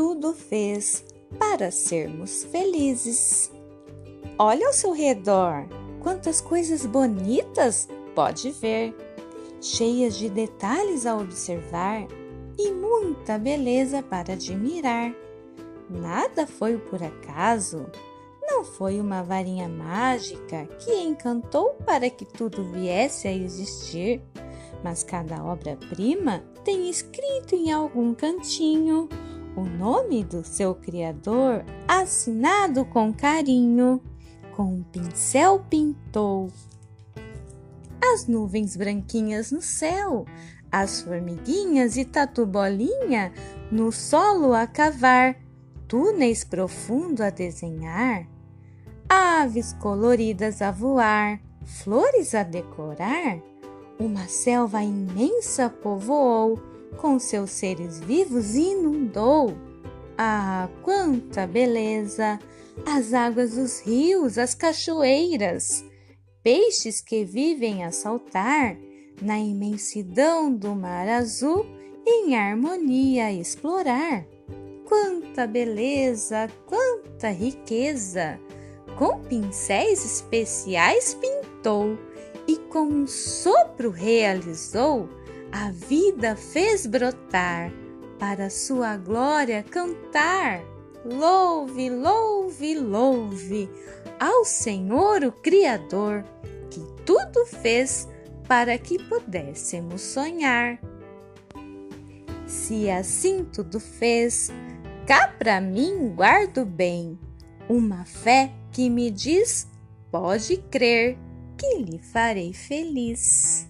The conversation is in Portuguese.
tudo fez para sermos felizes. Olha ao seu redor, quantas coisas bonitas pode ver, cheias de detalhes a observar e muita beleza para admirar. Nada foi por acaso, não foi uma varinha mágica que encantou para que tudo viesse a existir, mas cada obra-prima tem escrito em algum cantinho o nome do seu Criador, assinado com carinho. Com um pincel pintou as nuvens branquinhas no céu, as formiguinhas e tatu bolinha no solo a cavar, túneis profundo a desenhar aves coloridas a voar, flores a decorar. Uma selva imensa povoou, com seus seres vivos inundou. Ah, quanta beleza! As águas dos rios, as cachoeiras, peixes que vivem a saltar na imensidão do mar azul, em harmonia explorar. Quanta beleza, quanta riqueza! com pincéis especiais pintou e com um sopro realizou, a vida fez brotar, para sua glória cantar. Louve, louve, louve ao Senhor o Criador, que tudo fez para que pudéssemos sonhar. Se assim tudo fez, cá para mim guardo bem uma fé que me diz: pode crer que lhe farei feliz.